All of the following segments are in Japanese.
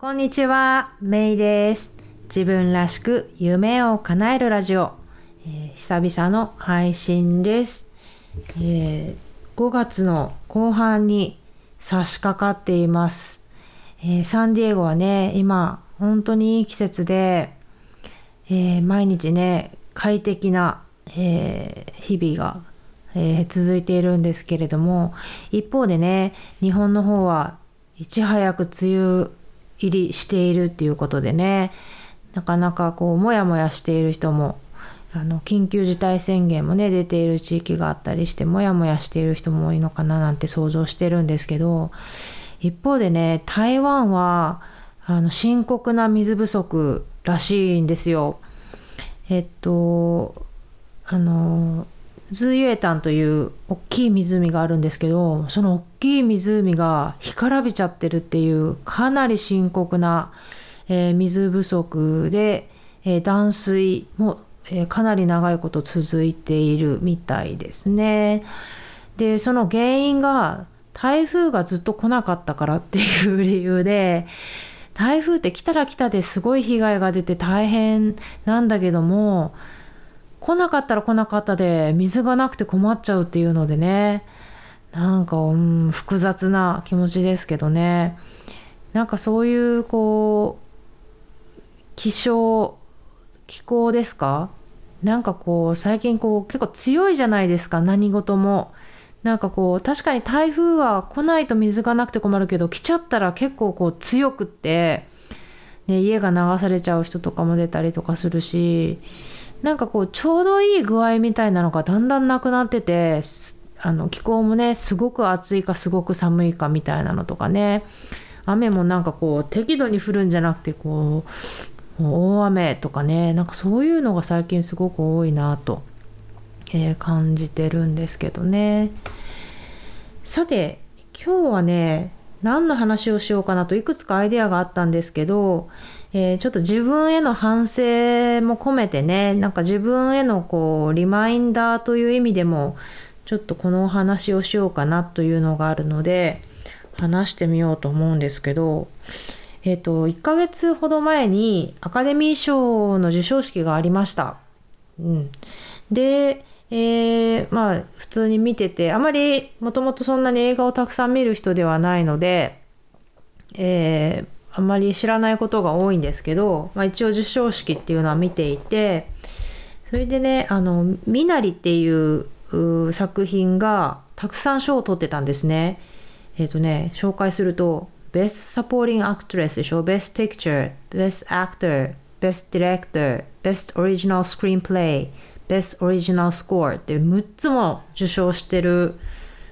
こんにちは、メイです。自分らしく夢を叶えるラジオ、えー久々の配信です、えー5月の後半に差し掛かっています。えーサンディエゴはね、今、本当にいい季節で、えー毎日ね、快適な、えー日々が、えー続いているんですけれども、一方でね、日本の方はいち早く梅雨入りしているっていうことでね、なかなかこう、もやもやしている人も、あの緊急事態宣言もね出ている地域があったりしてもやもやしている人も多いのかななんて想像してるんですけど一方でね台湾はあの深刻な水不足らしいんですよ。えっとあのズーユエタンという大きい湖があるんですけどその大きい湖が干からびちゃってるっていうかなり深刻な、えー水不足で、えー断水も、えーかなり長いこと続いているみたいですね。でその原因が台風がずっと来なかったからっていう理由で台風って来たら来たですごい被害が出て大変なんだけども来なかったら来なかったで水がなくて困っちゃうっていうのでね。なんか、うん、複雑な気持ちですけどね。なんかそういうこう気象気候ですか？なんかこう最近こう結構強いじゃないですか何事も。なんかこう確かに台風は来ないと水がなくて困るけど来ちゃったら結構こう強くって、ね、家が流されちゃう人とかも出たりとかするしなんかこうちょうどいい具合みたいなのがだんだんなくなっててあの気候もねすごく暑いかすごく寒いかみたいなのとかね。雨もなんかこう適度に降るんじゃなくてこうう大雨とかね。なんかそういうのが最近すごく多いなと、えー感じてるんですけどね。さて今日はね何の話をしようかなといくつかアイデアがあったんですけど、えーちょっと自分への反省も込めてねなんか自分へのこうリマインダーという意味でもちょっとこのお話をしようかなというのがあるので話してみようと思うんですけどえっ、と1ヶ月ほど前にアカデミー賞の授賞式がありました。うん、で、えーまあ普通に見ててあまりもともとそんなに映画をたくさん見る人ではないので、えーあまり知らないことが多いんですけど、まあ、一応授賞式っていうのは見ていてそれでね「あのみなり」っていう作品がたくさん賞を取ってたんですね。えっ、とね紹介すると「Best Supporting Actress」でしょ「Best Picture」「Best Actor」「Best Director」「Best Original Screenplay」「Best Original Score」って6つも受賞してる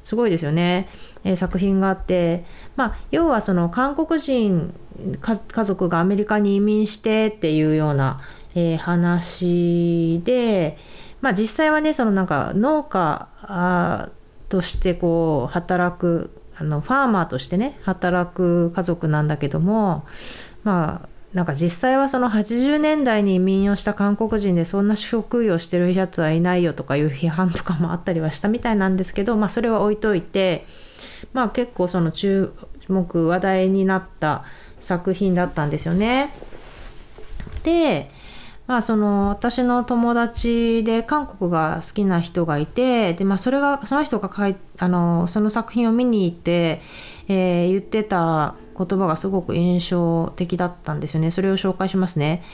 すごいですよね、えー作品があって、まあ、要はその韓国人家族がアメリカに移民してっていうような、えー話で、まあ、実際はねそのなんか農家としてこう働くあのファーマーとしてね働く家族なんだけどもまあなんか実際はその80年代に移民をした韓国人でそんな職業してるやつはいないよとかいう批判とかもあったりはしたみたいなんですけど、まあ、それは置いといて、まあ、結構その注目話題になった作品だったんですよね。でまあその私の友達で韓国が好きな人がいてで、まあ、それがその人が書いあのその作品を見に行って、えー言ってた言葉がすごく印象的だったんですよねそれを紹介しますね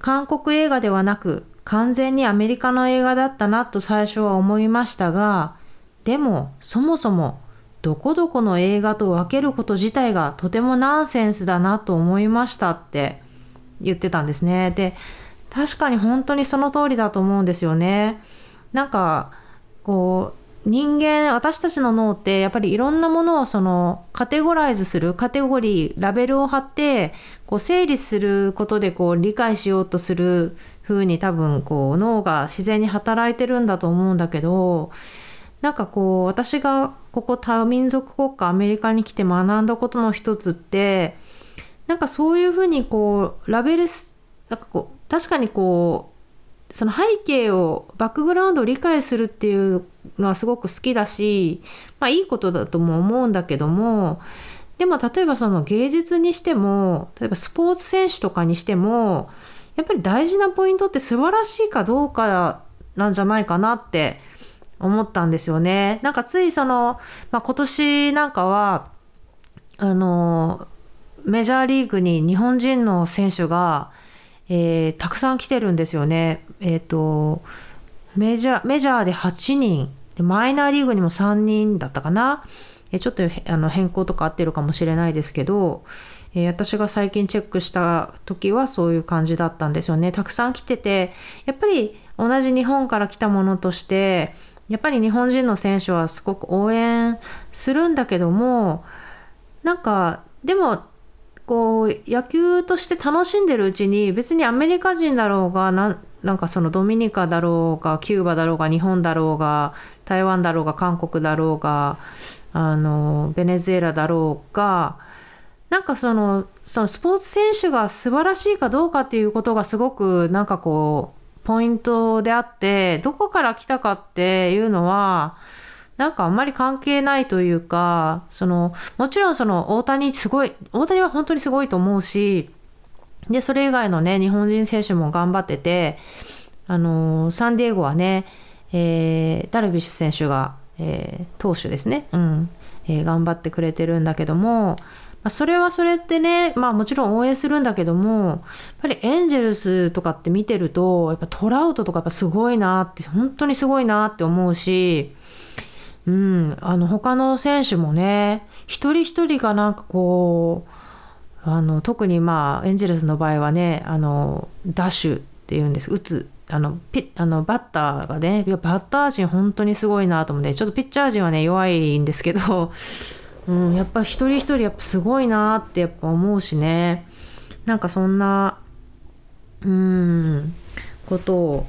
韓国映画ではなく完全にアメリカの映画だったなと最初は思いましたがでもそもそもどこどこの映画と分けること自体がとてもナンセンスだなと思いましたって言ってたんですね。で確かに本当にその通りだと思うんですよね。なんかこう人間私たちの脳ってやっぱりいろんなものをそのカテゴライズするカテゴリーラベルを貼ってこう整理することでこう理解しようとする風に多分こう脳が自然に働いてるんだと思うんだけどなんかこう私がここ多民族国家アメリカに来て学んだことの一つってなんかそういうふうにこうラベルすなんかこう確かにこうその背景をバックグラウンドを理解するっていうのはすごく好きだしまあいいことだとも思うんだけどもでも例えばその芸術にしても例えばスポーツ選手とかにしてもやっぱり大事なポイントって素晴らしいかどうかなんじゃないかなって思ったんですよね。なんかついその、まあ、今年なんかはあのメジャーリーグに日本人の選手が、えー、たくさん来てるんですよね。えっ、ー、とメジャーメジャーで8人マイナーリーグにも3人だったかな。えちょっとあの変更とか合ってるかもしれないですけど、えー、私が最近チェックした時はそういう感じだったんですよね。たくさん来てて、やっぱり同じ日本から来たものとして、やっぱり日本人の選手はすごく応援するんだけども、なんか、でも、こう、野球として楽しんでるうちに、別にアメリカ人だろうが、なんかそのドミニカだろうが、キューバだろうが、日本だろうが、台湾だろうが、韓国だろうが、あのベネズエラだろうがなんかそのそのスポーツ選手が素晴らしいかどうかっていうことがすごくなんかこうポイントであってどこから来たかっていうのはなんかあんまり関係ないというかそのもちろんその大谷すごい大谷は本当にすごいと思うしでそれ以外のね日本人選手も頑張っててあのサンディエゴはね、えー、ダルビッシュ選手がえー、投手ですね、うん。えー、頑張ってくれてるんだけども、まあ、それはそれってね、まあもちろん応援するんだけども、やっぱりエンジェルスとかって見てると、やっぱトラウトとかやっぱすごいなって、本当にすごいなって思うし、うん、あの他の選手もね、一人一人がなんかこう、あの特にまあエンジェルスの場合はね、あのダッシュっていうんです、打つあのピあのバッターがねバッター陣本当にすごいなと思ってちょっとピッチャー陣はね弱いんですけど、うん、やっぱ一人一人やっぱすごいなってやっぱ思うしね。なんかそんなうんことを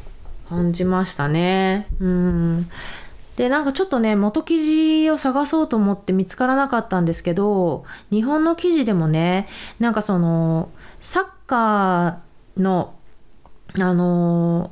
感じましたね。うん。でなんかちょっとね元記事を探そうと思って見つからなかったんですけど日本の記事でもねなんかそのサッカーのあの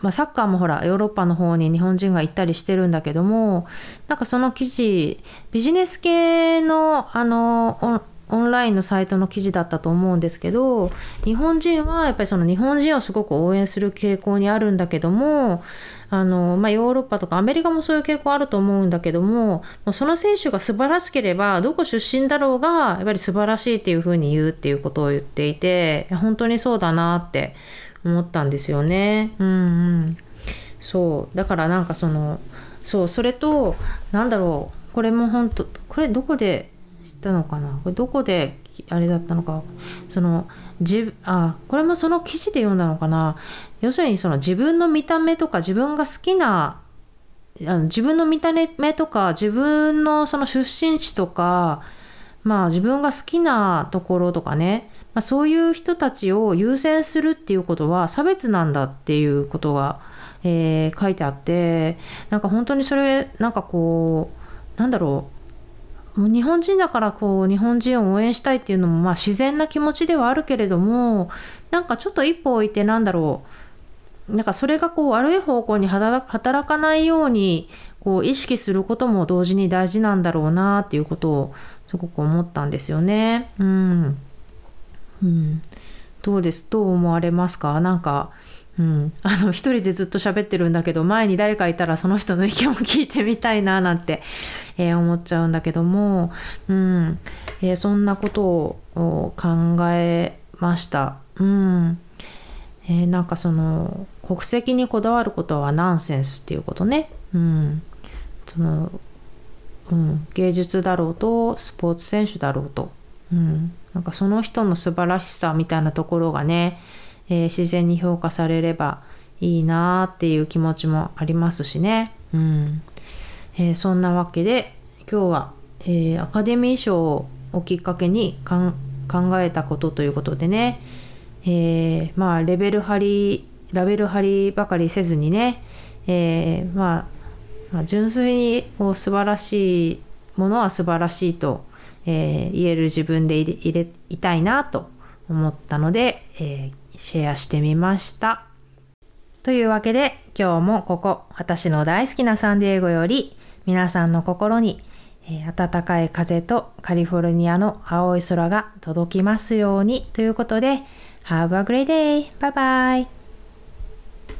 まあ、サッカーもほらヨーロッパの方に日本人が行ったりしてるんだけどもなんかその記事ビジネス系のあのオンラインのサイトの記事だったと思うんですけど日本人はやっぱりその日本人をすごく応援する傾向にあるんだけどもあの、まあ、ヨーロッパとかアメリカもそういう傾向あると思うんだけどももうその選手が素晴らしければどこ出身だろうがやっぱり素晴らしいっていうふうに言うっていうことを言っていて本当にそうだなって思ったんですよね。うんうん。そうだからなんかそのそうそれとなんだろうこれも本当これどこで知ったのかな？これどこであれだったのか？そのじあこれもその記事で読んだのかな？要するにその自分の見た目とか自分が好きなあの自分の見た目とか自分のその出身地とかまあ自分が好きなところとかね。まあ、そういう人たちを優先するっていうことは差別なんだっていうことが、えー、書いてあってなんか本当にそれなんかこうなんだろう？もう日本人だからこう日本人を応援したいっていうのもまあ自然な気持ちではあるけれどもなんかちょっと一歩置いてなんだろうなんかそれがこう悪い方向に働かないようにこう意識することも同時に大事なんだろうなっていうことをすごく思ったんですよね。うん。うん、どうです？どう思われますか？なんか、うん、あの一人でずっと喋ってるんだけど前に誰かいたらその人の意見を聞いてみたいななんて、えー、思っちゃうんだけども、うん。えー、そんなことを考えました。うん。えー、なんかその国籍にこだわることはナンセンスっていうことね。うん、そのうん、芸術だろうとスポーツ選手だろうと、うん、なんかその人の素晴らしさみたいなところがね、えー、自然に評価されればいいなっていう気持ちもありますしね。うん。えー、そんなわけで今日は、えー、アカデミー賞をきっかけに考えたことということでね、えまあレベル張りラベル張りばかりせずにね、えまあ、まあ、純粋にこう素晴らしいものは素晴らしいとえ、言える自分でいれいたいなと思ったので、えー、シェアしてみました。というわけで今日もここ私の大好きなサンディエゴより皆さんの心に、えー暖かい風とカリフォルニアの青い空が届きますようにということで Have a great day! バイバイ